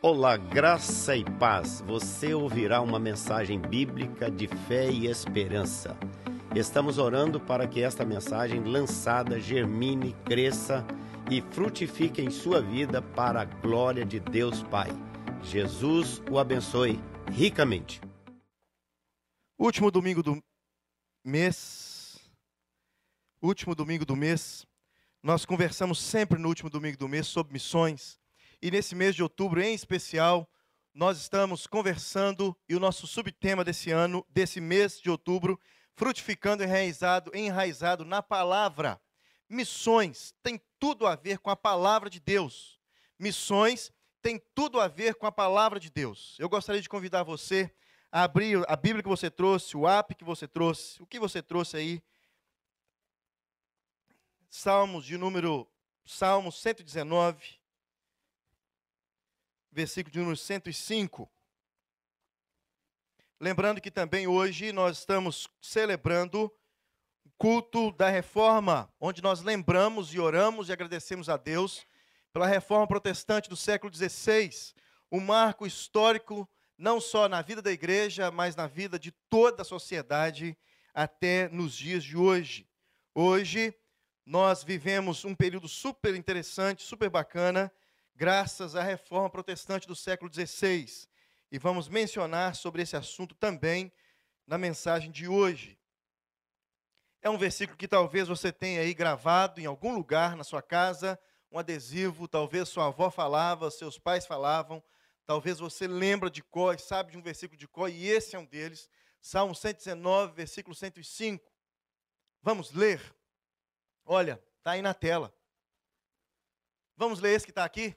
Olá, graça e paz. Você ouvirá uma mensagem bíblica de fé e esperança. Estamos orando para que esta mensagem lançada germine, cresça e frutifique em sua vida para a glória de Deus Pai. Jesus o abençoe ricamente. Último domingo do mês. Último domingo do mês. Nós conversamos sempre no último domingo do mês sobre missões. E nesse mês de outubro, em especial, nós estamos conversando e o nosso subtema desse ano, desse mês de outubro, frutificando enraizado, enraizado na palavra. Missões tem tudo a ver com a palavra de Deus. Missões tem tudo a ver com a palavra de Deus. Eu gostaria de convidar você a abrir a Bíblia que você trouxe, o app que você trouxe, o que você trouxe aí. Salmos de número Salmos 119 versículo de número 105. Lembrando que também hoje nós estamos celebrando o culto da reforma, onde nós lembramos e oramos e agradecemos a Deus pela reforma protestante do século XVI, um marco histórico não só na vida da igreja, mas na vida de toda a sociedade até nos dias de hoje. Hoje nós vivemos um período super interessante, super bacana, graças à reforma protestante do século XVI. E vamos mencionar sobre esse assunto também na mensagem de hoje. É um versículo que talvez você tenha aí gravado em algum lugar na sua casa, um adesivo, talvez sua avó falava, seus pais falavam, talvez você lembra de cor, sabe de um versículo de cor, e esse é um deles, Salmo 119, versículo 105. Vamos ler? Olha, está aí na tela. Vamos ler esse que está aqui?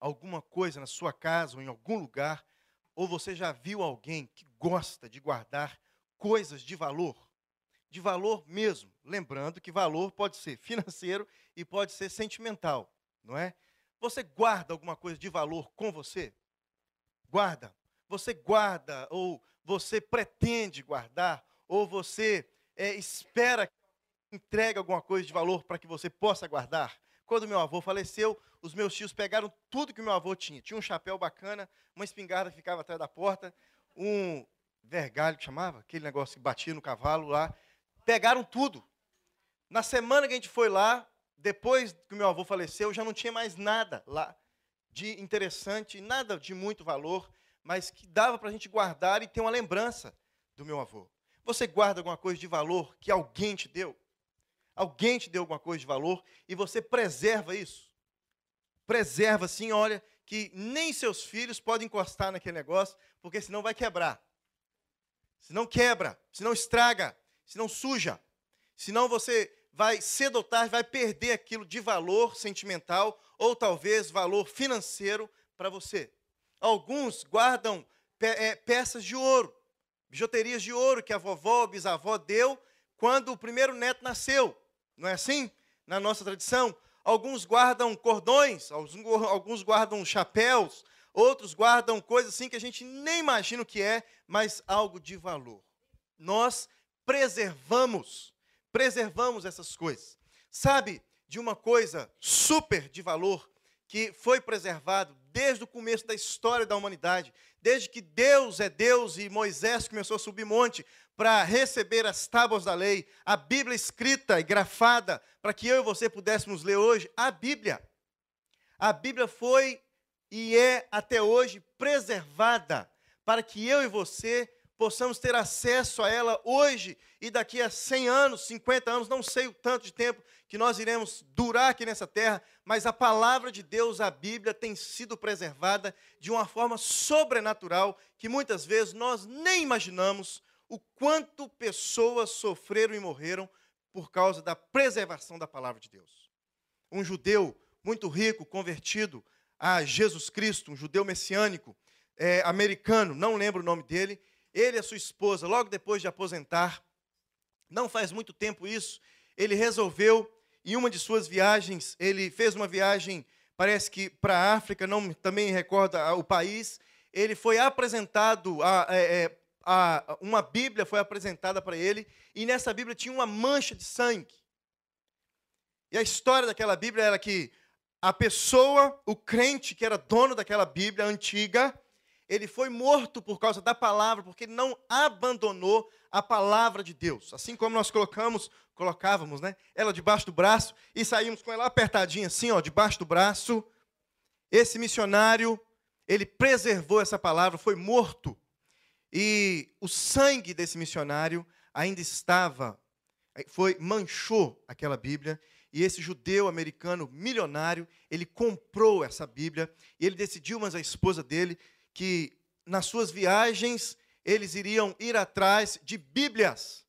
alguma coisa na sua casa ou em algum lugar, ou você já viu alguém que gosta de guardar coisas de valor? De valor mesmo. Lembrando que valor pode ser financeiro e pode ser sentimental, não é? Você guarda alguma coisa de valor com você? Guarda. Você guarda, ou você pretende guardar, ou você é, espera que entregue alguma coisa de valor para que você possa guardar? Quando meu avô faleceu, os meus tios pegaram tudo que meu avô tinha. Tinha um chapéu bacana, uma espingarda que ficava atrás da porta, um vergalho que chamava, aquele negócio que batia no cavalo lá. Pegaram tudo. Na semana que a gente foi lá, depois que meu avô faleceu, já não tinha mais nada lá de interessante, nada de muito valor, mas que dava para a gente guardar e ter uma lembrança do meu avô. Você guarda alguma coisa de valor que alguém te deu? Alguém te deu alguma coisa de valor e você preserva isso. Preserva assim, olha, que nem seus filhos podem encostar naquele negócio, porque senão vai quebrar. Senão quebra, senão estraga, senão suja. Senão você vai cedo ou tarde vai perder aquilo de valor sentimental ou talvez valor financeiro para você. Alguns guardam pe é, peças de ouro, bijuterias de ouro que a vovó, a bisavó deu quando o primeiro neto nasceu. Não é assim? Na nossa tradição, alguns guardam cordões, alguns guardam chapéus, outros guardam coisas assim que a gente nem imagina o que é, mas algo de valor. Nós preservamos, preservamos essas coisas. Sabe de uma coisa super de valor que foi preservado desde o começo da história da humanidade, desde que Deus é Deus e Moisés começou a subir monte para receber as tábuas da lei, a Bíblia escrita e grafada, para que eu e você pudéssemos ler hoje, a Bíblia. A Bíblia foi e é até hoje preservada para que eu e você possamos ter acesso a ela hoje e daqui a 100 anos, 50 anos, não sei o tanto de tempo que nós iremos durar aqui nessa terra, mas a palavra de Deus, a Bíblia, tem sido preservada de uma forma sobrenatural que muitas vezes nós nem imaginamos o quanto pessoas sofreram e morreram por causa da preservação da palavra de Deus. Um judeu muito rico, convertido a Jesus Cristo, um judeu messiânico, é, americano, não lembro o nome dele, ele e a sua esposa, logo depois de aposentar, não faz muito tempo isso, ele resolveu, em uma de suas viagens, ele fez uma viagem, parece que para a África, não também recorda o país, ele foi apresentado, a, é, é, a, uma Bíblia foi apresentada para ele, e nessa Bíblia tinha uma mancha de sangue. E a história daquela Bíblia era que a pessoa, o crente que era dono daquela Bíblia antiga, ele foi morto por causa da palavra, porque ele não abandonou a palavra de Deus. Assim como nós colocamos, colocávamos, né, ela debaixo do braço e saímos com ela apertadinha assim, ó, debaixo do braço. Esse missionário, ele preservou essa palavra, foi morto. E o sangue desse missionário ainda estava, foi manchou aquela Bíblia e esse judeu americano milionário, ele comprou essa Bíblia e ele decidiu, mas a esposa dele que nas suas viagens eles iriam ir atrás de Bíblias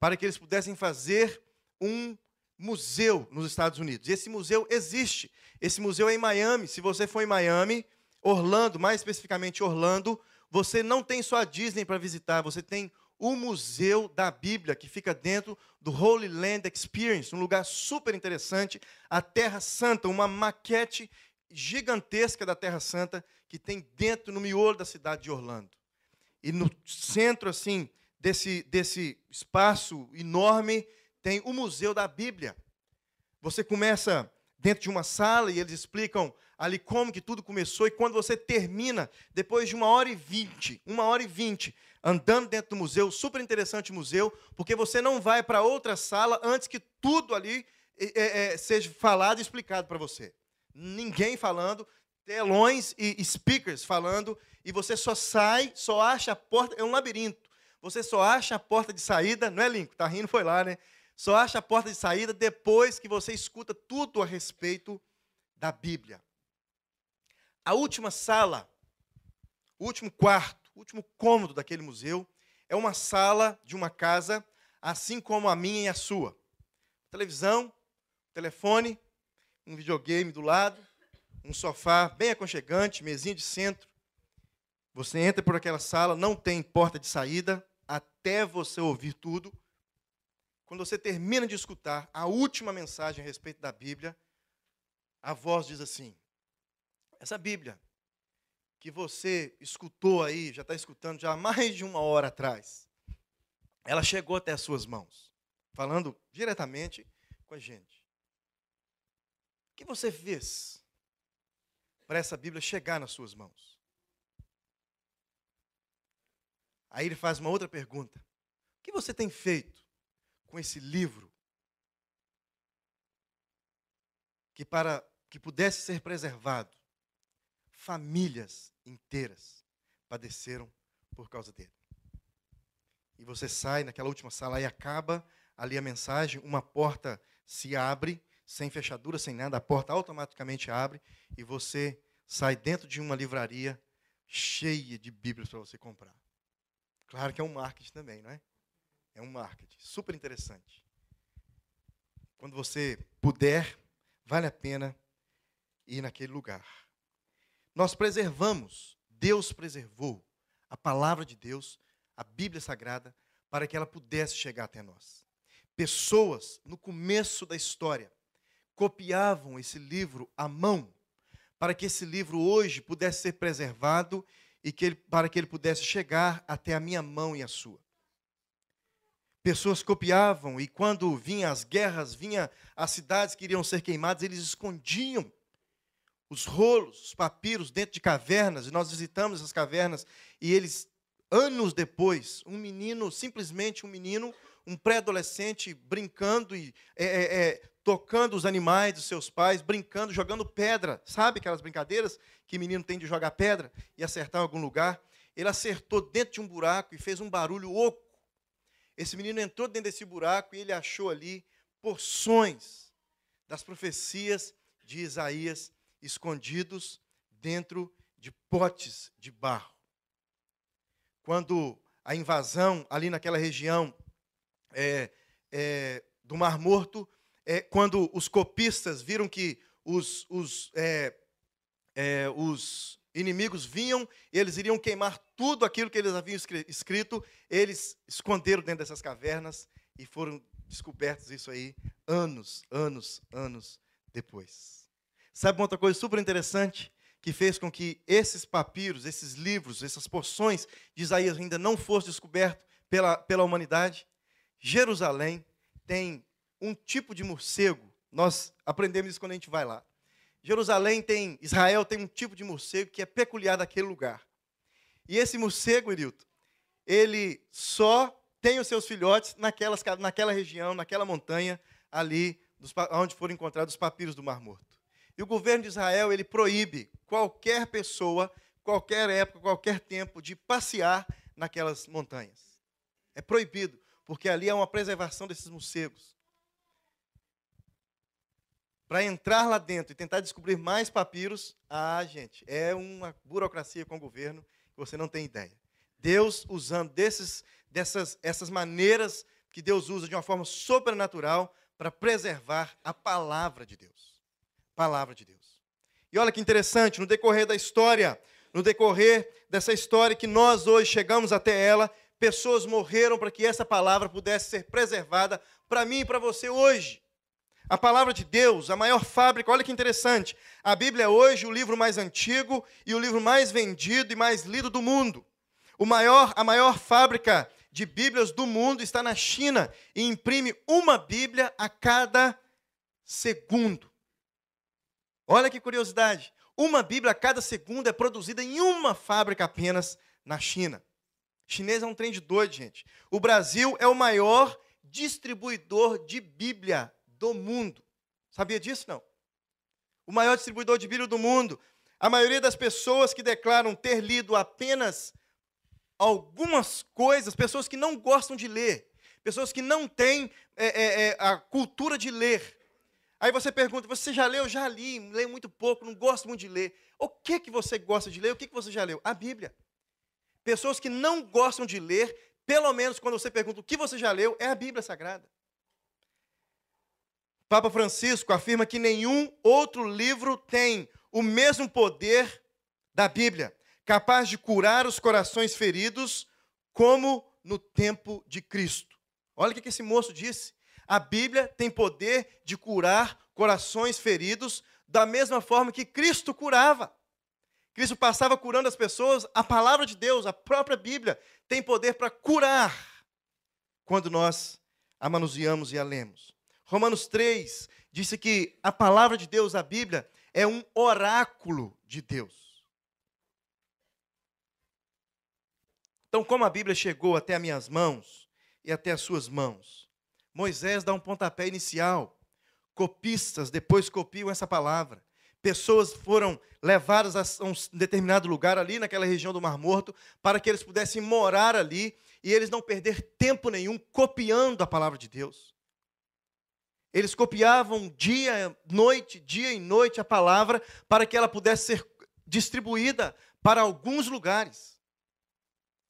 para que eles pudessem fazer um museu nos Estados Unidos. E esse museu existe. Esse museu é em Miami. Se você for em Miami, Orlando, mais especificamente Orlando, você não tem só a Disney para visitar, você tem o Museu da Bíblia, que fica dentro do Holy Land Experience, um lugar super interessante, a Terra Santa, uma maquete gigantesca da Terra Santa que tem dentro, no miolo da cidade de Orlando. E no centro, assim, desse, desse espaço enorme, tem o Museu da Bíblia. Você começa dentro de uma sala e eles explicam ali como que tudo começou, e quando você termina, depois de uma hora e vinte, uma hora e vinte, andando dentro do museu, super interessante museu, porque você não vai para outra sala antes que tudo ali é, é, seja falado e explicado para você. Ninguém falando, telões e speakers falando, e você só sai, só acha a porta, é um labirinto. Você só acha a porta de saída, não é Lincoln, tá rindo, foi lá, né? Só acha a porta de saída depois que você escuta tudo a respeito da Bíblia. A última sala, o último quarto, o último cômodo daquele museu é uma sala de uma casa, assim como a minha e a sua. Televisão, telefone, um videogame do lado, um sofá bem aconchegante, mesinha de centro. Você entra por aquela sala, não tem porta de saída até você ouvir tudo. Quando você termina de escutar a última mensagem a respeito da Bíblia, a voz diz assim: essa Bíblia que você escutou aí, já está escutando já há mais de uma hora atrás, ela chegou até as suas mãos, falando diretamente com a gente. O que você fez para essa Bíblia chegar nas suas mãos. Aí ele faz uma outra pergunta: O que você tem feito com esse livro que para que pudesse ser preservado, famílias inteiras padeceram por causa dele. E você sai naquela última sala e acaba ali a mensagem, uma porta se abre sem fechadura, sem nada, a porta automaticamente abre e você sai dentro de uma livraria cheia de Bíblias para você comprar. Claro que é um marketing também, não é? É um marketing super interessante. Quando você puder, vale a pena ir naquele lugar. Nós preservamos, Deus preservou a palavra de Deus, a Bíblia Sagrada, para que ela pudesse chegar até nós. Pessoas, no começo da história, copiavam esse livro à mão, para que esse livro hoje pudesse ser preservado e que ele, para que ele pudesse chegar até a minha mão e a sua. Pessoas copiavam e quando vinham as guerras, vinha as cidades que iriam ser queimadas, eles escondiam os rolos, os papiros dentro de cavernas, e nós visitamos essas cavernas e eles anos depois, um menino, simplesmente um menino, um pré-adolescente brincando e é, é, é tocando os animais dos seus pais, brincando, jogando pedra. Sabe aquelas brincadeiras que menino tem de jogar pedra e acertar em algum lugar? Ele acertou dentro de um buraco e fez um barulho oco. Esse menino entrou dentro desse buraco e ele achou ali porções das profecias de Isaías escondidos dentro de potes de barro. Quando a invasão ali naquela região é, é, do Mar Morto é, quando os copistas viram que os, os, é, é, os inimigos vinham, eles iriam queimar tudo aquilo que eles haviam escrito, eles esconderam dentro dessas cavernas e foram descobertos isso aí anos, anos, anos depois. Sabe uma outra coisa super interessante? Que fez com que esses papiros, esses livros, essas porções de Isaías ainda não fossem descobertos pela, pela humanidade? Jerusalém tem um tipo de morcego, nós aprendemos isso quando a gente vai lá. Jerusalém tem, Israel tem um tipo de morcego que é peculiar daquele lugar. E esse morcego, Irilton, ele só tem os seus filhotes naquelas, naquela região, naquela montanha ali, dos, onde foram encontrados os papiros do Mar Morto. E o governo de Israel, ele proíbe qualquer pessoa, qualquer época, qualquer tempo, de passear naquelas montanhas. É proibido, porque ali é uma preservação desses morcegos para entrar lá dentro e tentar descobrir mais papiros, ah, gente, é uma burocracia com o governo que você não tem ideia. Deus usando desses, dessas essas maneiras que Deus usa de uma forma sobrenatural para preservar a palavra de Deus. Palavra de Deus. E olha que interessante, no decorrer da história, no decorrer dessa história que nós hoje chegamos até ela, pessoas morreram para que essa palavra pudesse ser preservada para mim e para você hoje. A palavra de Deus, a maior fábrica, olha que interessante. A Bíblia é hoje o livro mais antigo e o livro mais vendido e mais lido do mundo. O maior, a maior fábrica de Bíblias do mundo está na China e imprime uma Bíblia a cada segundo. Olha que curiosidade. Uma Bíblia a cada segundo é produzida em uma fábrica apenas na China. O chinês é um trem de doido, gente. O Brasil é o maior distribuidor de Bíblia do mundo. Sabia disso? Não. O maior distribuidor de Bíblia do mundo. A maioria das pessoas que declaram ter lido apenas algumas coisas, pessoas que não gostam de ler, pessoas que não têm é, é, é, a cultura de ler. Aí você pergunta: você já leu? Já li, leio muito pouco, não gosto muito de ler. O que, que você gosta de ler? O que, que você já leu? A Bíblia. Pessoas que não gostam de ler, pelo menos quando você pergunta o que você já leu, é a Bíblia Sagrada. Papa Francisco afirma que nenhum outro livro tem o mesmo poder da Bíblia, capaz de curar os corações feridos, como no tempo de Cristo. Olha o que esse moço disse. A Bíblia tem poder de curar corações feridos da mesma forma que Cristo curava. Cristo passava curando as pessoas, a palavra de Deus, a própria Bíblia, tem poder para curar quando nós a manuseamos e a lemos. Romanos 3 disse que a palavra de Deus, a Bíblia, é um oráculo de Deus. Então, como a Bíblia chegou até as minhas mãos e até as suas mãos? Moisés dá um pontapé inicial. Copistas depois copiam essa palavra. Pessoas foram levadas a um determinado lugar ali, naquela região do Mar Morto, para que eles pudessem morar ali e eles não perder tempo nenhum copiando a palavra de Deus. Eles copiavam dia, noite, dia e noite a palavra para que ela pudesse ser distribuída para alguns lugares.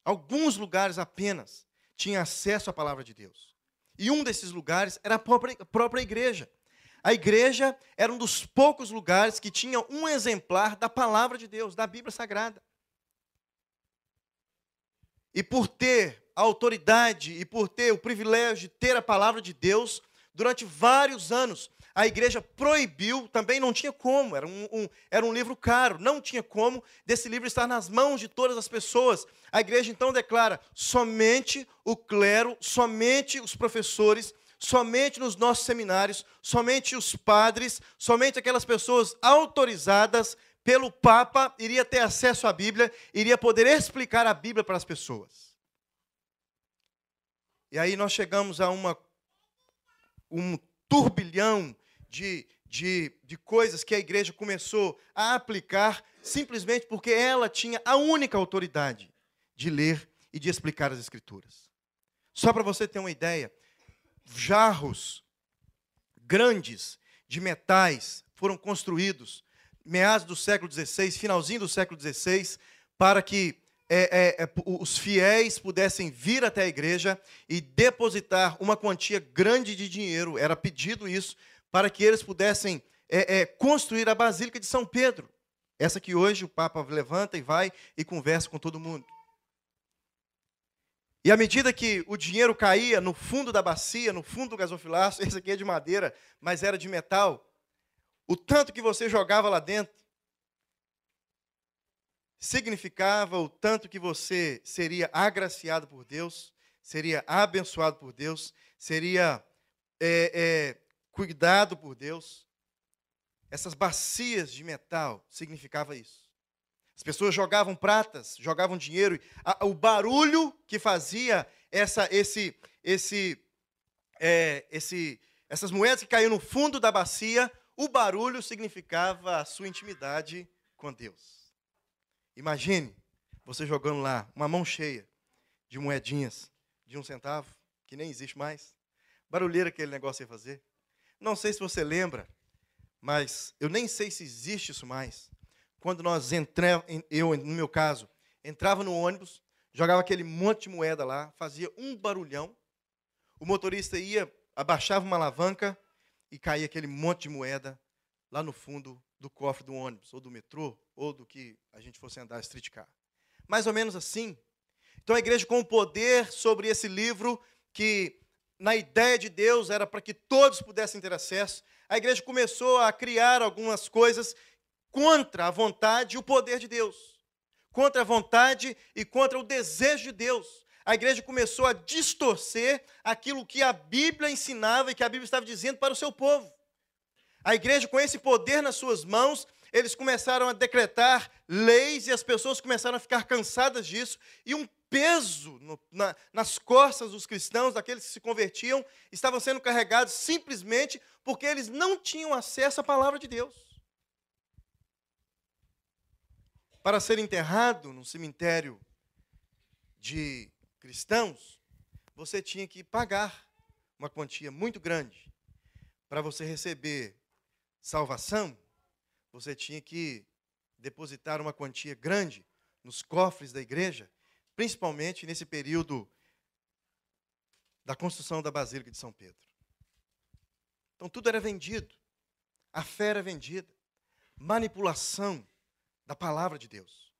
Alguns lugares apenas tinham acesso à palavra de Deus. E um desses lugares era a própria, a própria igreja. A igreja era um dos poucos lugares que tinha um exemplar da palavra de Deus, da Bíblia Sagrada. E por ter a autoridade e por ter o privilégio de ter a palavra de Deus, durante vários anos, a igreja proibiu, também não tinha como, era um, um, era um livro caro, não tinha como desse livro estar nas mãos de todas as pessoas. A igreja então declara: somente o clero, somente os professores, somente nos nossos seminários, somente os padres, somente aquelas pessoas autorizadas pelo Papa iria ter acesso à Bíblia, iria poder explicar a Bíblia para as pessoas. E aí nós chegamos a uma um turbilhão de, de, de coisas que a igreja começou a aplicar simplesmente porque ela tinha a única autoridade de ler e de explicar as Escrituras. Só para você ter uma ideia, jarros grandes de metais foram construídos meados do século XVI, finalzinho do século XVI, para que é, é, é os fiéis pudessem vir até a igreja e depositar uma quantia grande de dinheiro, era pedido isso, para que eles pudessem é, é, construir a Basílica de São Pedro. Essa que hoje o Papa levanta e vai e conversa com todo mundo. E à medida que o dinheiro caía no fundo da bacia, no fundo do gasofilaço, esse aqui é de madeira, mas era de metal, o tanto que você jogava lá dentro significava o tanto que você seria agraciado por Deus, seria abençoado por Deus, seria é, é, cuidado por Deus. Essas bacias de metal significava isso. As pessoas jogavam pratas, jogavam dinheiro. o barulho que fazia essa, esse, esse, é, esse, essas moedas que caíam no fundo da bacia, o barulho significava a sua intimidade com Deus. Imagine você jogando lá uma mão cheia de moedinhas de um centavo, que nem existe mais. Barulheira aquele negócio ia fazer. Não sei se você lembra, mas eu nem sei se existe isso mais quando nós entramos, eu, no meu caso, entrava no ônibus, jogava aquele monte de moeda lá, fazia um barulhão, o motorista ia, abaixava uma alavanca e caía aquele monte de moeda lá no fundo do cofre do ônibus, ou do metrô, ou do que a gente fosse andar streetcar. Mais ou menos assim. Então a igreja com o poder sobre esse livro, que na ideia de Deus era para que todos pudessem ter acesso, a igreja começou a criar algumas coisas contra a vontade e o poder de Deus, contra a vontade e contra o desejo de Deus. A igreja começou a distorcer aquilo que a Bíblia ensinava e que a Bíblia estava dizendo para o seu povo. A igreja, com esse poder nas suas mãos, eles começaram a decretar leis e as pessoas começaram a ficar cansadas disso, e um peso no, na, nas costas dos cristãos, daqueles que se convertiam, estavam sendo carregados simplesmente porque eles não tinham acesso à palavra de Deus. para ser enterrado num cemitério de cristãos, você tinha que pagar uma quantia muito grande. Para você receber salvação, você tinha que depositar uma quantia grande nos cofres da igreja, principalmente nesse período da construção da Basílica de São Pedro. Então tudo era vendido, a fé era vendida, manipulação da palavra de Deus.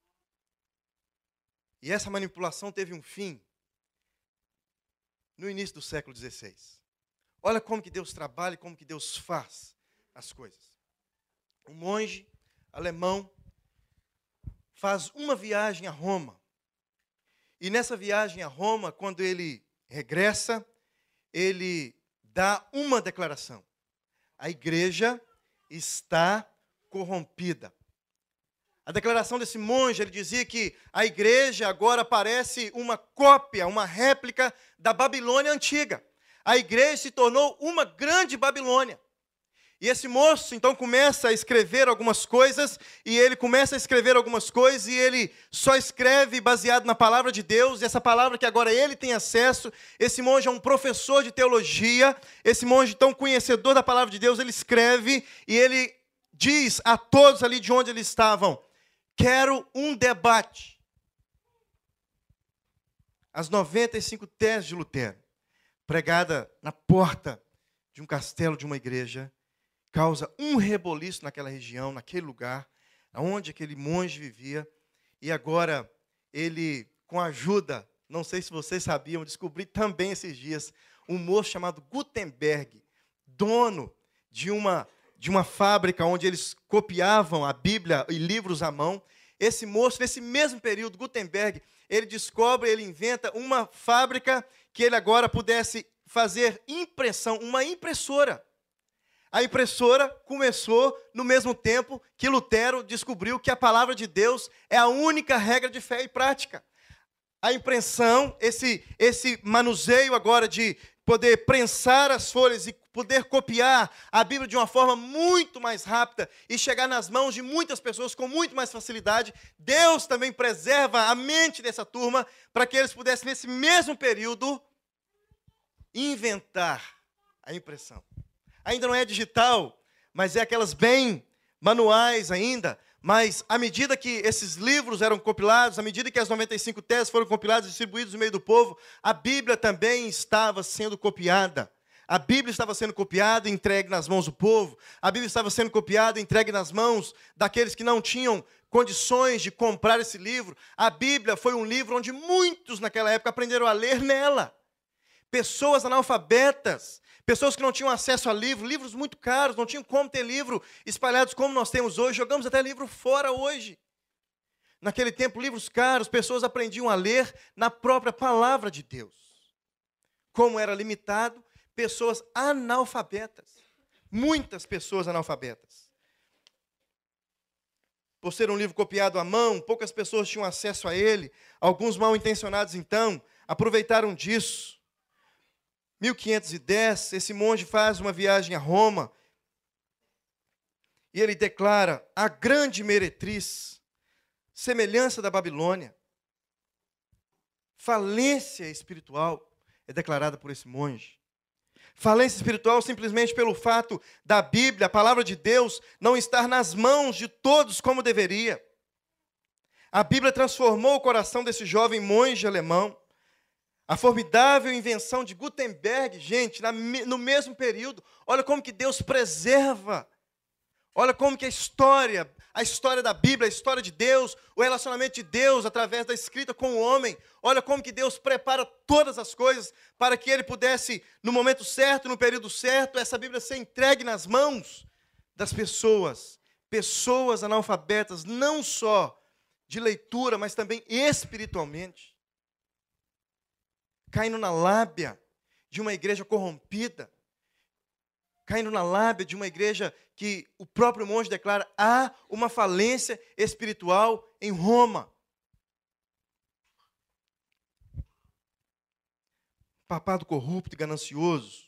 E essa manipulação teve um fim no início do século XVI. Olha como que Deus trabalha e como que Deus faz as coisas. Um monge alemão faz uma viagem a Roma. E nessa viagem a Roma, quando ele regressa, ele dá uma declaração: a igreja está corrompida. A declaração desse monge, ele dizia que a igreja agora parece uma cópia, uma réplica da Babilônia antiga. A igreja se tornou uma grande Babilônia. E esse moço então começa a escrever algumas coisas, e ele começa a escrever algumas coisas, e ele só escreve baseado na palavra de Deus, e essa palavra que agora ele tem acesso. Esse monge é um professor de teologia, esse monge tão conhecedor da palavra de Deus, ele escreve e ele diz a todos ali de onde eles estavam: Quero um debate. As 95 teses de Lutero, pregada na porta de um castelo de uma igreja, causa um reboliço naquela região, naquele lugar, onde aquele monge vivia. E agora ele, com a ajuda, não sei se vocês sabiam, descobri também esses dias, um moço chamado Gutenberg, dono de uma de uma fábrica onde eles copiavam a Bíblia e livros à mão. Esse moço, nesse mesmo período, Gutenberg, ele descobre, ele inventa uma fábrica que ele agora pudesse fazer impressão, uma impressora. A impressora começou no mesmo tempo que Lutero descobriu que a palavra de Deus é a única regra de fé e prática. A impressão, esse, esse manuseio agora de poder prensar as folhas e poder copiar a Bíblia de uma forma muito mais rápida e chegar nas mãos de muitas pessoas com muito mais facilidade, Deus também preserva a mente dessa turma para que eles pudessem, nesse mesmo período, inventar a impressão. Ainda não é digital, mas é aquelas bem manuais ainda, mas à medida que esses livros eram compilados, à medida que as 95 teses foram compiladas e distribuídas no meio do povo, a Bíblia também estava sendo copiada. A Bíblia estava sendo copiada e entregue nas mãos do povo. A Bíblia estava sendo copiada e entregue nas mãos daqueles que não tinham condições de comprar esse livro. A Bíblia foi um livro onde muitos naquela época aprenderam a ler nela. Pessoas analfabetas, pessoas que não tinham acesso a livro, livros muito caros, não tinham como ter livro espalhados como nós temos hoje. Jogamos até livro fora hoje. Naquele tempo, livros caros, pessoas aprendiam a ler na própria palavra de Deus. Como era limitado, pessoas analfabetas. Muitas pessoas analfabetas. Por ser um livro copiado à mão, poucas pessoas tinham acesso a ele. Alguns mal intencionados, então, aproveitaram disso. 1510, esse monge faz uma viagem a Roma e ele declara: a grande meretriz semelhança da Babilônia. Falência espiritual é declarada por esse monge. Falência espiritual simplesmente pelo fato da Bíblia, a palavra de Deus, não estar nas mãos de todos como deveria. A Bíblia transformou o coração desse jovem monge alemão. A formidável invenção de Gutenberg, gente, no mesmo período, olha como que Deus preserva. Olha como que a história a história da Bíblia, a história de Deus, o relacionamento de Deus através da escrita com o homem. Olha como que Deus prepara todas as coisas para que ele pudesse, no momento certo, no período certo, essa Bíblia ser entregue nas mãos das pessoas, pessoas analfabetas, não só de leitura, mas também espiritualmente. Caindo na lábia de uma igreja corrompida, caindo na lábia de uma igreja que o próprio monge declara: há uma falência espiritual em Roma. Papado corrupto e ganancioso.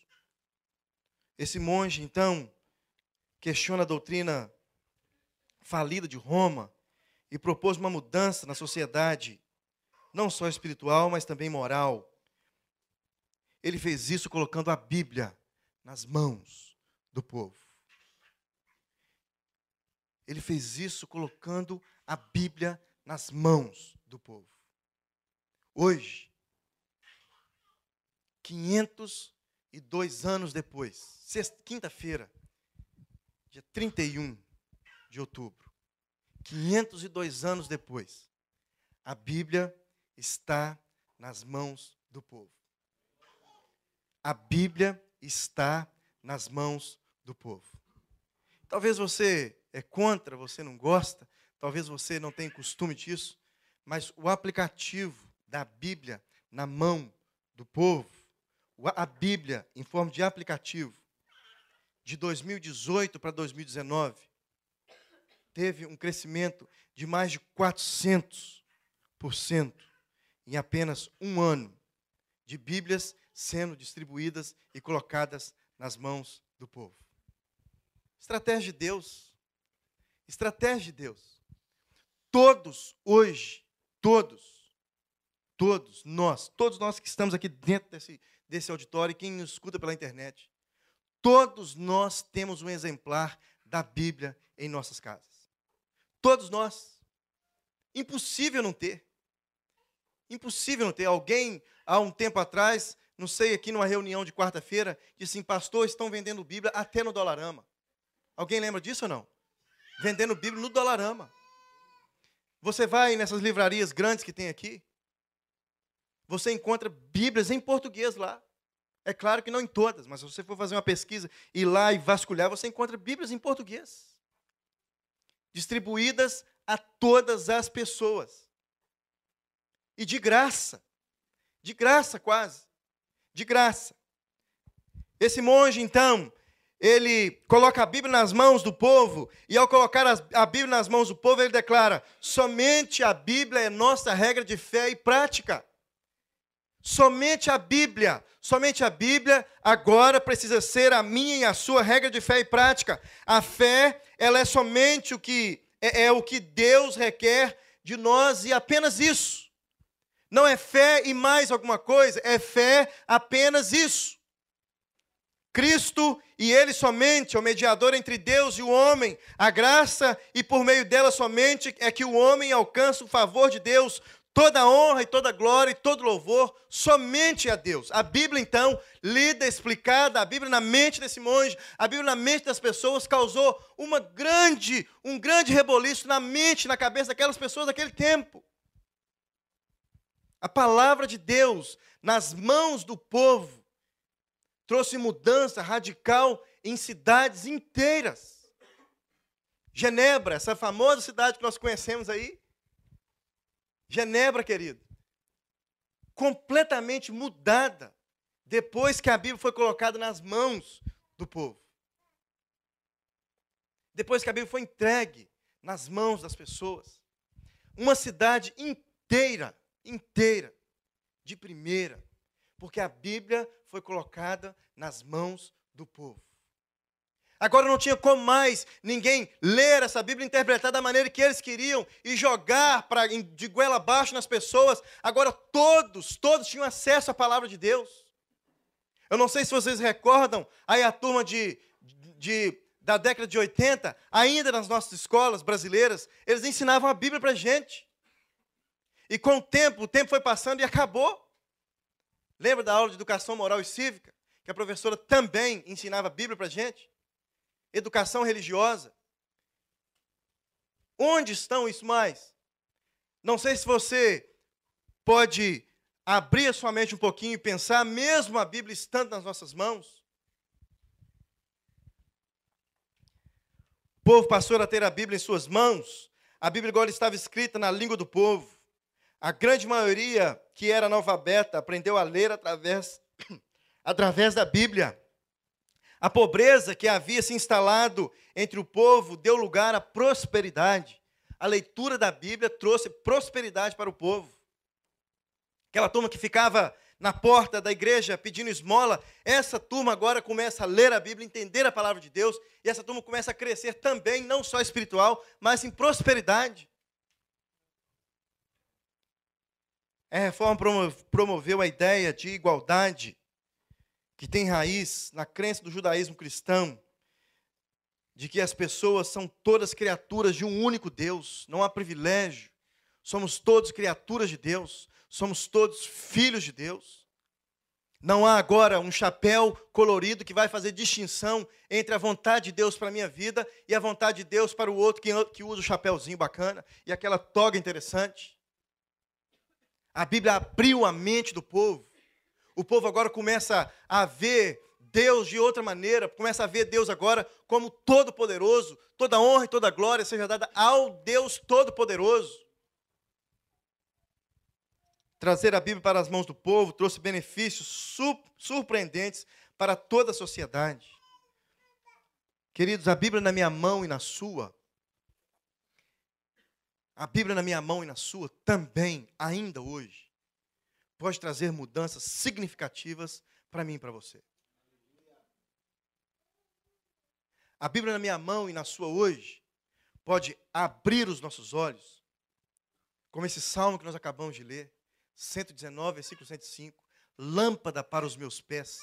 Esse monge, então, questiona a doutrina falida de Roma e propôs uma mudança na sociedade, não só espiritual, mas também moral. Ele fez isso colocando a Bíblia nas mãos do povo. Ele fez isso colocando a Bíblia nas mãos do povo. Hoje, 502 anos depois, quinta-feira, dia 31 de outubro, 502 anos depois, a Bíblia está nas mãos do povo. A Bíblia está nas mãos do povo. Talvez você é contra, você não gosta, talvez você não tenha costume disso, mas o aplicativo da Bíblia na mão do povo, a Bíblia em forma de aplicativo, de 2018 para 2019, teve um crescimento de mais de 400% em apenas um ano de Bíblias sendo distribuídas e colocadas nas mãos do povo. Estratégia de Deus. Estratégia de Deus. Todos hoje, todos, todos nós, todos nós que estamos aqui dentro desse, desse auditório e quem nos escuta pela internet, todos nós temos um exemplar da Bíblia em nossas casas. Todos nós. Impossível não ter. Impossível não ter. Alguém, há um tempo atrás, não sei, aqui numa reunião de quarta-feira, disse assim, pastor, estão vendendo Bíblia até no Dolarama. Alguém lembra disso ou não? Vendendo Bíblia no Dolarama. Você vai nessas livrarias grandes que tem aqui, você encontra Bíblias em português lá. É claro que não em todas, mas se você for fazer uma pesquisa e ir lá e vasculhar, você encontra Bíblias em português. Distribuídas a todas as pessoas. E de graça. De graça quase de graça. Esse monge, então, ele coloca a Bíblia nas mãos do povo, e ao colocar a Bíblia nas mãos do povo, ele declara: somente a Bíblia é nossa regra de fé e prática. Somente a Bíblia, somente a Bíblia agora precisa ser a minha e a sua regra de fé e prática. A fé, ela é somente o que é, é o que Deus requer de nós e apenas isso. Não é fé e mais alguma coisa, é fé apenas isso. Cristo e Ele somente é o mediador entre Deus e o homem. A graça e por meio dela somente é que o homem alcança o favor de Deus. Toda honra e toda glória e todo louvor somente a Deus. A Bíblia, então, lida, explicada, a Bíblia na mente desse monge, a Bíblia na mente das pessoas, causou uma grande, um grande reboliço na mente, na cabeça daquelas pessoas daquele tempo. A palavra de Deus nas mãos do povo trouxe mudança radical em cidades inteiras. Genebra, essa famosa cidade que nós conhecemos aí, Genebra, querido, completamente mudada depois que a Bíblia foi colocada nas mãos do povo. Depois que a Bíblia foi entregue nas mãos das pessoas. Uma cidade inteira, inteira, de primeira, porque a Bíblia foi colocada nas mãos do povo. Agora não tinha como mais ninguém ler essa Bíblia, interpretar da maneira que eles queriam e jogar pra, de goela abaixo nas pessoas. Agora todos, todos tinham acesso à palavra de Deus. Eu não sei se vocês recordam, aí a turma de, de, da década de 80, ainda nas nossas escolas brasileiras, eles ensinavam a Bíblia para gente. E com o tempo, o tempo foi passando e acabou. Lembra da aula de educação moral e cívica? Que a professora também ensinava a Bíblia para a gente? educação religiosa. Onde estão isso mais? Não sei se você pode abrir a sua mente um pouquinho e pensar, mesmo a Bíblia estando nas nossas mãos. O povo passou a ter a Bíblia em suas mãos. A Bíblia agora estava escrita na língua do povo. A grande maioria que era analfabeta aprendeu a ler através, através da Bíblia. A pobreza que havia se instalado entre o povo deu lugar à prosperidade. A leitura da Bíblia trouxe prosperidade para o povo. Aquela turma que ficava na porta da igreja pedindo esmola, essa turma agora começa a ler a Bíblia, entender a palavra de Deus, e essa turma começa a crescer também, não só espiritual, mas em prosperidade. A reforma promoveu a ideia de igualdade que tem raiz na crença do judaísmo cristão, de que as pessoas são todas criaturas de um único Deus, não há privilégio, somos todos criaturas de Deus, somos todos filhos de Deus. Não há agora um chapéu colorido que vai fazer distinção entre a vontade de Deus para a minha vida e a vontade de Deus para o outro que, que usa o chapéuzinho bacana e aquela toga interessante. A Bíblia abriu a mente do povo o povo agora começa a ver Deus de outra maneira, começa a ver Deus agora como todo-poderoso, toda honra e toda glória seja dada ao Deus todo-poderoso. Trazer a Bíblia para as mãos do povo trouxe benefícios surpreendentes para toda a sociedade. Queridos, a Bíblia na minha mão e na sua, a Bíblia na minha mão e na sua também, ainda hoje, pode trazer mudanças significativas para mim e para você. A Bíblia na minha mão e na sua hoje pode abrir os nossos olhos, como esse salmo que nós acabamos de ler, 119, versículo 105, lâmpada para os meus pés.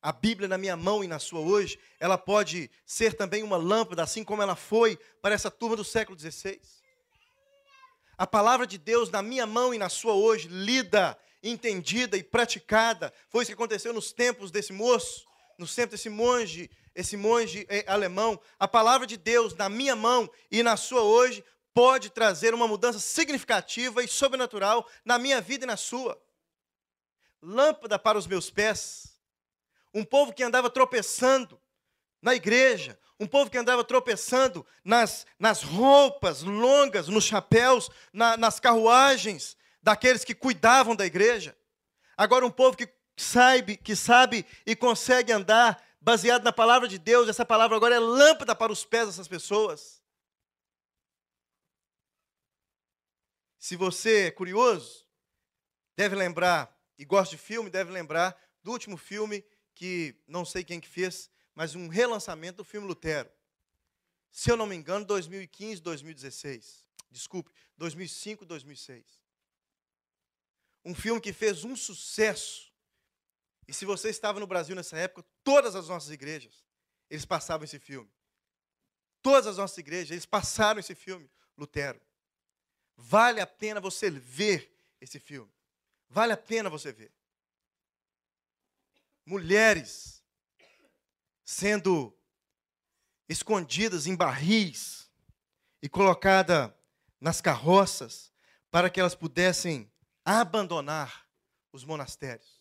A Bíblia na minha mão e na sua hoje, ela pode ser também uma lâmpada, assim como ela foi para essa turma do século XVI. A palavra de Deus na minha mão e na sua hoje, lida entendida e praticada. Foi isso que aconteceu nos tempos desse moço, nos tempos desse monge, esse monge eh, alemão. A palavra de Deus na minha mão e na sua hoje pode trazer uma mudança significativa e sobrenatural na minha vida e na sua. Lâmpada para os meus pés. Um povo que andava tropeçando na igreja, um povo que andava tropeçando nas, nas roupas longas, nos chapéus, na, nas carruagens, daqueles que cuidavam da igreja. Agora um povo que sabe, que sabe e consegue andar baseado na palavra de Deus, essa palavra agora é lâmpada para os pés dessas pessoas. Se você é curioso, deve lembrar, e gosta de filme, deve lembrar do último filme que não sei quem que fez, mas um relançamento do filme Lutero. Se eu não me engano, 2015, 2016. Desculpe, 2005, 2006 um filme que fez um sucesso. E se você estava no Brasil nessa época, todas as nossas igrejas, eles passavam esse filme. Todas as nossas igrejas, eles passaram esse filme, Lutero. Vale a pena você ver esse filme. Vale a pena você ver. Mulheres sendo escondidas em barris e colocadas nas carroças para que elas pudessem abandonar os monastérios.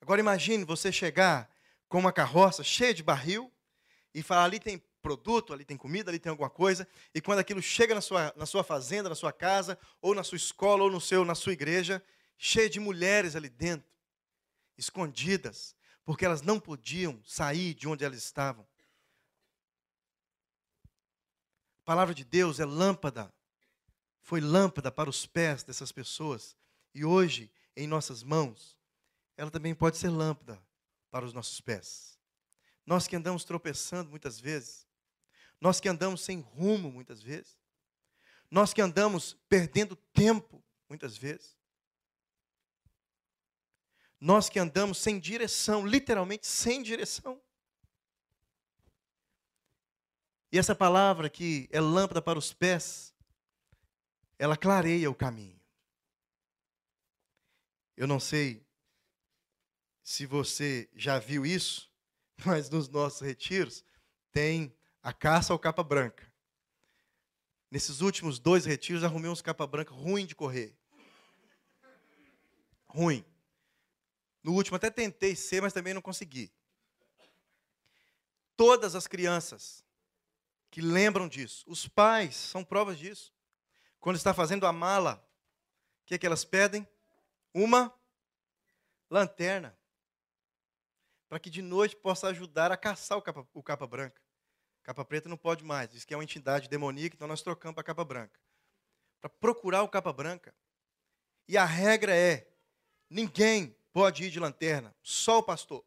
Agora imagine você chegar com uma carroça cheia de barril e falar: ali tem produto, ali tem comida, ali tem alguma coisa, e quando aquilo chega na sua, na sua fazenda, na sua casa, ou na sua escola, ou no seu, na sua igreja, cheia de mulheres ali dentro, escondidas, porque elas não podiam sair de onde elas estavam. A palavra de Deus é lâmpada, foi lâmpada para os pés dessas pessoas, e hoje, em nossas mãos, ela também pode ser lâmpada para os nossos pés. Nós que andamos tropeçando muitas vezes, nós que andamos sem rumo muitas vezes, nós que andamos perdendo tempo muitas vezes, nós que andamos sem direção, literalmente sem direção. E essa palavra que é lâmpada para os pés, ela clareia o caminho. Eu não sei se você já viu isso, mas nos nossos retiros tem a caça ao capa branca. Nesses últimos dois retiros, arrumei uns capa branca ruim de correr. Ruim. No último até tentei ser, mas também não consegui. Todas as crianças que lembram disso, os pais são provas disso. Quando está fazendo a mala, o que, é que elas pedem? Uma lanterna. Para que de noite possa ajudar a caçar o capa, o capa branca. Capa preta não pode mais, diz que é uma entidade demoníaca, então nós trocamos para capa branca. Para procurar o capa branca. E a regra é: ninguém pode ir de lanterna, só o pastor.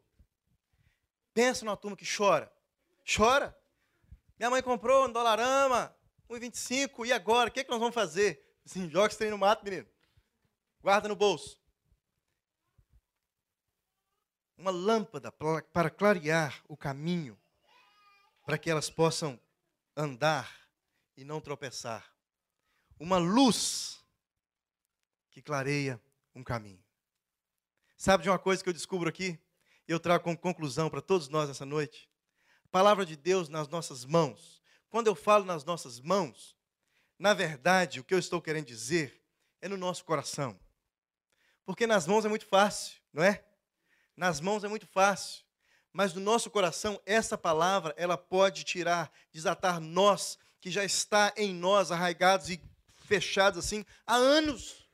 Pensa numa turma que chora. Chora. Minha mãe comprou um dolarama, 1,25, e agora? O que, é que nós vamos fazer? Assim, joga esse trem no mato, menino. Guarda no bolso. Uma lâmpada para clarear o caminho para que elas possam andar e não tropeçar. Uma luz que clareia um caminho. Sabe de uma coisa que eu descubro aqui? Eu trago como conclusão para todos nós essa noite. A palavra de Deus nas nossas mãos. Quando eu falo nas nossas mãos, na verdade, o que eu estou querendo dizer é no nosso coração. Porque nas mãos é muito fácil, não é? Nas mãos é muito fácil mas no nosso coração essa palavra ela pode tirar, desatar nós que já está em nós arraigados e fechados assim há anos.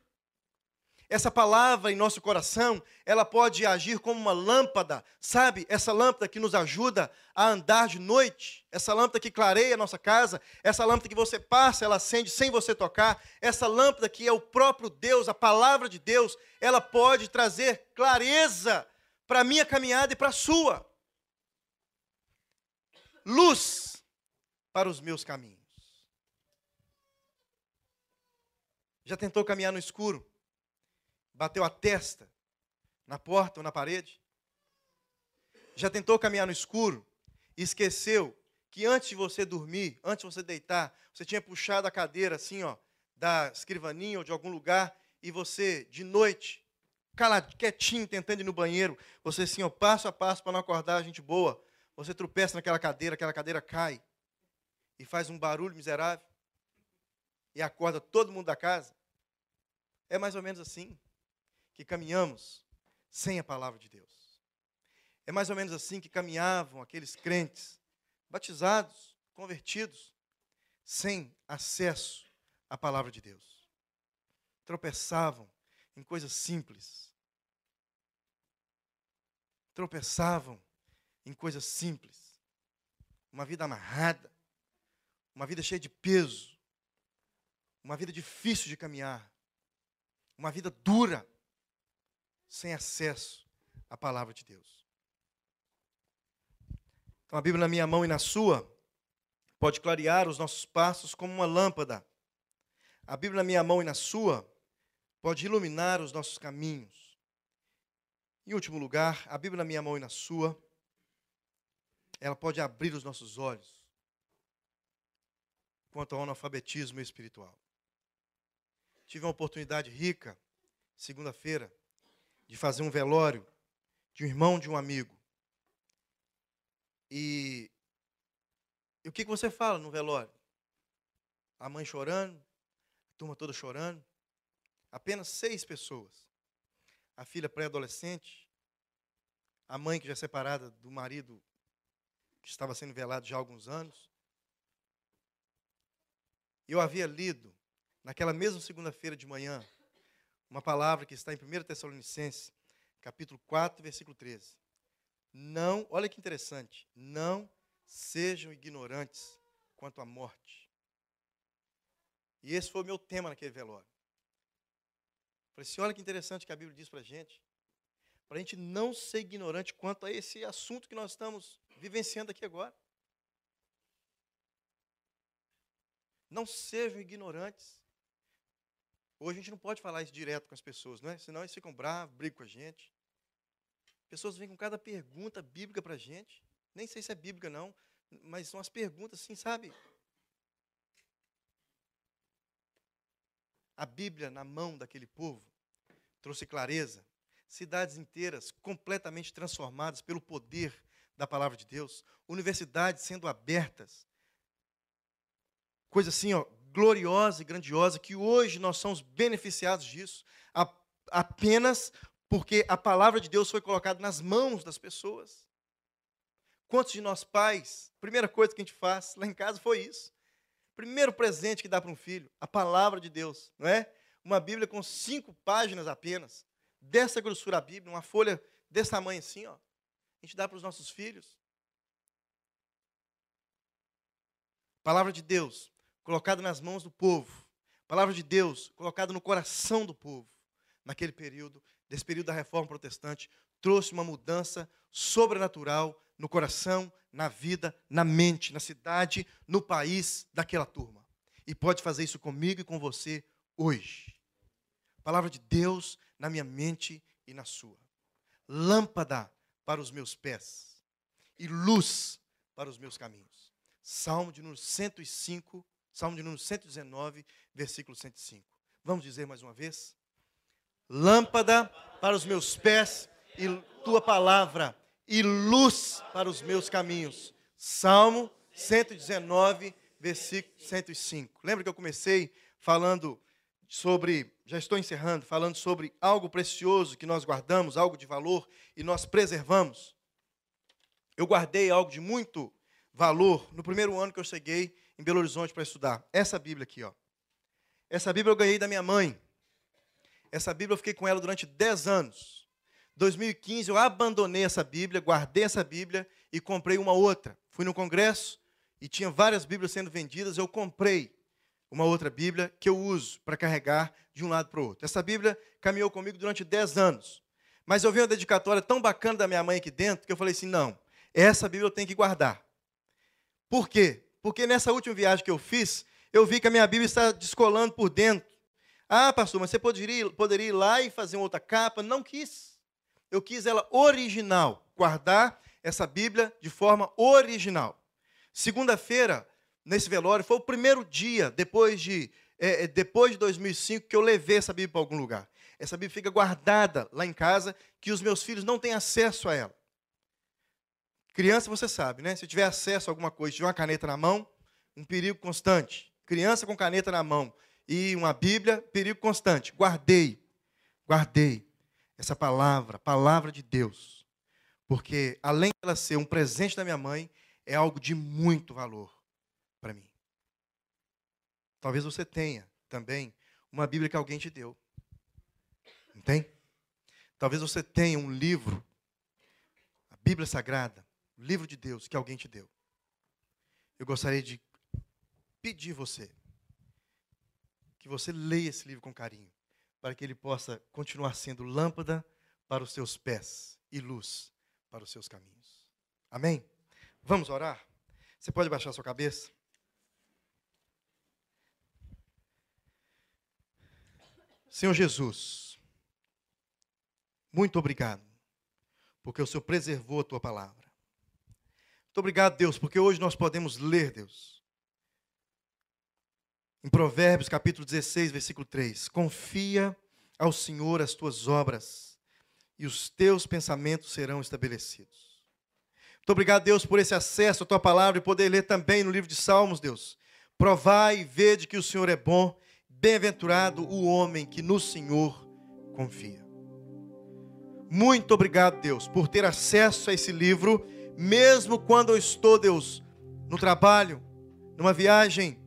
Essa palavra em nosso coração, ela pode agir como uma lâmpada, sabe? Essa lâmpada que nos ajuda a andar de noite, essa lâmpada que clareia a nossa casa, essa lâmpada que você passa, ela acende sem você tocar, essa lâmpada que é o próprio Deus, a palavra de Deus, ela pode trazer clareza para a minha caminhada e para a sua luz para os meus caminhos. Já tentou caminhar no escuro? Bateu a testa na porta ou na parede? Já tentou caminhar no escuro e esqueceu que antes de você dormir, antes de você deitar, você tinha puxado a cadeira assim, ó, da escrivaninha ou de algum lugar e você de noite, calado, quietinho, tentando ir no banheiro, você assim, ó, passo a passo para não acordar a gente boa, você tropeça naquela cadeira, aquela cadeira cai e faz um barulho miserável e acorda todo mundo da casa. É mais ou menos assim que caminhamos sem a palavra de Deus. É mais ou menos assim que caminhavam aqueles crentes batizados, convertidos, sem acesso à palavra de Deus. Tropeçavam em coisas simples. Tropeçavam em coisas simples. Uma vida amarrada, uma vida cheia de peso, uma vida difícil de caminhar, uma vida dura, sem acesso à palavra de Deus. Então a Bíblia na minha mão e na sua pode clarear os nossos passos como uma lâmpada. A Bíblia na minha mão e na sua pode iluminar os nossos caminhos. Em último lugar, a Bíblia na minha mão e na sua ela pode abrir os nossos olhos quanto ao analfabetismo espiritual. tive uma oportunidade rica, segunda-feira, de fazer um velório de um irmão de um amigo. E, e o que, que você fala no velório? A mãe chorando, a turma toda chorando. Apenas seis pessoas. A filha pré-adolescente, a mãe que já é separada do marido que estava sendo velado já há alguns anos. Eu havia lido, naquela mesma segunda-feira de manhã, uma palavra que está em 1 Tessalonicenses, capítulo 4, versículo 13. Não, olha que interessante, não sejam ignorantes quanto à morte. E esse foi o meu tema naquele velório. Falei assim, olha que interessante que a Bíblia diz para a gente, para a gente não ser ignorante quanto a esse assunto que nós estamos vivenciando aqui agora. Não sejam ignorantes. Hoje a gente não pode falar isso direto com as pessoas, não é? Senão eles ficam bravos, brigam com a gente. Pessoas vêm com cada pergunta bíblica para a gente. Nem sei se é bíblica, não, mas são as perguntas assim, sabe? A Bíblia na mão daquele povo trouxe clareza. Cidades inteiras completamente transformadas pelo poder da palavra de Deus, universidades sendo abertas. Coisa assim, ó, gloriosa e grandiosa, que hoje nós somos beneficiados disso, apenas porque a palavra de Deus foi colocada nas mãos das pessoas. Quantos de nós pais, primeira coisa que a gente faz lá em casa foi isso. Primeiro presente que dá para um filho, a palavra de Deus, não é? Uma Bíblia com cinco páginas apenas, dessa grossura a Bíblia, uma folha desse tamanho assim, ó a gente dá para os nossos filhos. Palavra de Deus colocada nas mãos do povo. Palavra de Deus colocada no coração do povo. Naquele período, desse período da reforma protestante, trouxe uma mudança sobrenatural no coração, na vida, na mente, na cidade, no país daquela turma. E pode fazer isso comigo e com você hoje. Palavra de Deus na minha mente e na sua. Lâmpada para os meus pés e luz para os meus caminhos. Salmo de número 105, Salmo de número 119, versículo 105. Vamos dizer mais uma vez? Lâmpada para os meus pés e tua palavra e luz para os meus caminhos. Salmo 119, versículo 105. Lembra que eu comecei falando sobre, já estou encerrando, falando sobre algo precioso que nós guardamos, algo de valor e nós preservamos. Eu guardei algo de muito valor no primeiro ano que eu cheguei em Belo Horizonte para estudar. Essa Bíblia aqui, ó. Essa Bíblia eu ganhei da minha mãe. Essa Bíblia eu fiquei com ela durante 10 anos. 2015 eu abandonei essa Bíblia, guardei essa Bíblia e comprei uma outra. Fui no congresso e tinha várias Bíblias sendo vendidas, eu comprei uma outra Bíblia que eu uso para carregar de um lado para o outro. Essa Bíblia caminhou comigo durante 10 anos. Mas eu vi uma dedicatória tão bacana da minha mãe aqui dentro que eu falei assim: não, essa Bíblia eu tenho que guardar. Por quê? Porque nessa última viagem que eu fiz, eu vi que a minha Bíblia está descolando por dentro. Ah, pastor, mas você poderia, poderia ir lá e fazer uma outra capa? Não quis. Eu quis ela original, guardar essa Bíblia de forma original. Segunda-feira, nesse velório, foi o primeiro dia depois de, é, é depois de 2005 que eu levei essa Bíblia para algum lugar. Essa Bíblia fica guardada lá em casa, que os meus filhos não têm acesso a ela. Criança, você sabe, né? Se tiver acesso a alguma coisa, tiver uma caneta na mão, um perigo constante. Criança com caneta na mão e uma Bíblia, perigo constante. Guardei, guardei essa palavra, palavra de Deus. Porque além de ela ser um presente da minha mãe, é algo de muito valor para mim. Talvez você tenha também uma Bíblia que alguém te deu. Não tem? Talvez você tenha um livro, a Bíblia Sagrada, o livro de Deus que alguém te deu. Eu gostaria de pedir você que você leia esse livro com carinho, para que ele possa continuar sendo lâmpada para os seus pés e luz para os seus caminhos. Amém? Vamos orar? Você pode baixar sua cabeça? Senhor Jesus, muito obrigado, porque o Senhor preservou a tua palavra. Muito obrigado, Deus, porque hoje nós podemos ler, Deus, Em Provérbios, capítulo 16, versículo 3: Confia ao Senhor as tuas obras, e os teus pensamentos serão estabelecidos. Muito obrigado, Deus, por esse acesso à tua palavra e poder ler também no livro de Salmos, Deus. Provai e vede que o Senhor é bom, bem-aventurado o homem que no Senhor confia. Muito obrigado, Deus, por ter acesso a esse livro, mesmo quando eu estou, Deus, no trabalho, numa viagem,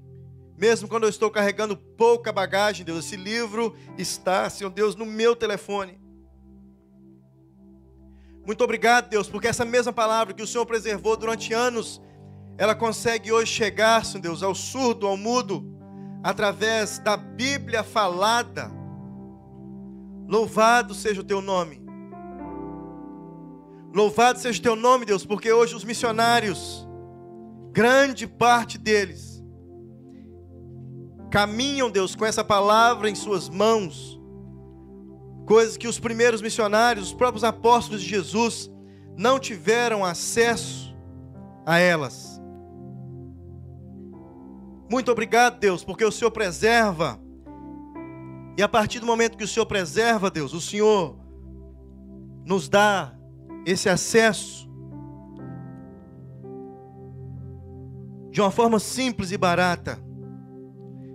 mesmo quando eu estou carregando pouca bagagem, Deus, esse livro está, Senhor Deus, no meu telefone. Muito obrigado, Deus, porque essa mesma palavra que o Senhor preservou durante anos, ela consegue hoje chegar, Senhor Deus, ao surdo, ao mudo, através da Bíblia falada. Louvado seja o teu nome. Louvado seja o teu nome, Deus, porque hoje os missionários, grande parte deles, caminham, Deus, com essa palavra em suas mãos, coisas que os primeiros missionários, os próprios apóstolos de Jesus, não tiveram acesso a elas. Muito obrigado, Deus, porque o Senhor preserva, e a partir do momento que o Senhor preserva, Deus, o Senhor nos dá esse acesso de uma forma simples e barata,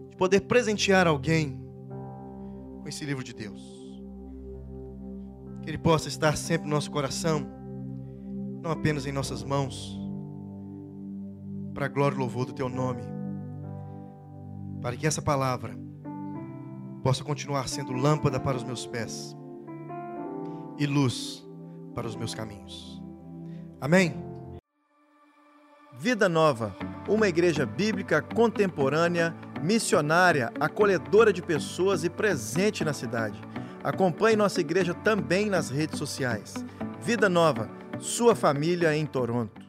de poder presentear alguém com esse livro de Deus. Que ele possa estar sempre no nosso coração, não apenas em nossas mãos, para a glória e louvor do teu nome, para que essa palavra possa continuar sendo lâmpada para os meus pés e luz para os meus caminhos. Amém? Vida Nova, uma igreja bíblica contemporânea, missionária, acolhedora de pessoas e presente na cidade. Acompanhe nossa igreja também nas redes sociais. Vida Nova, sua família em Toronto.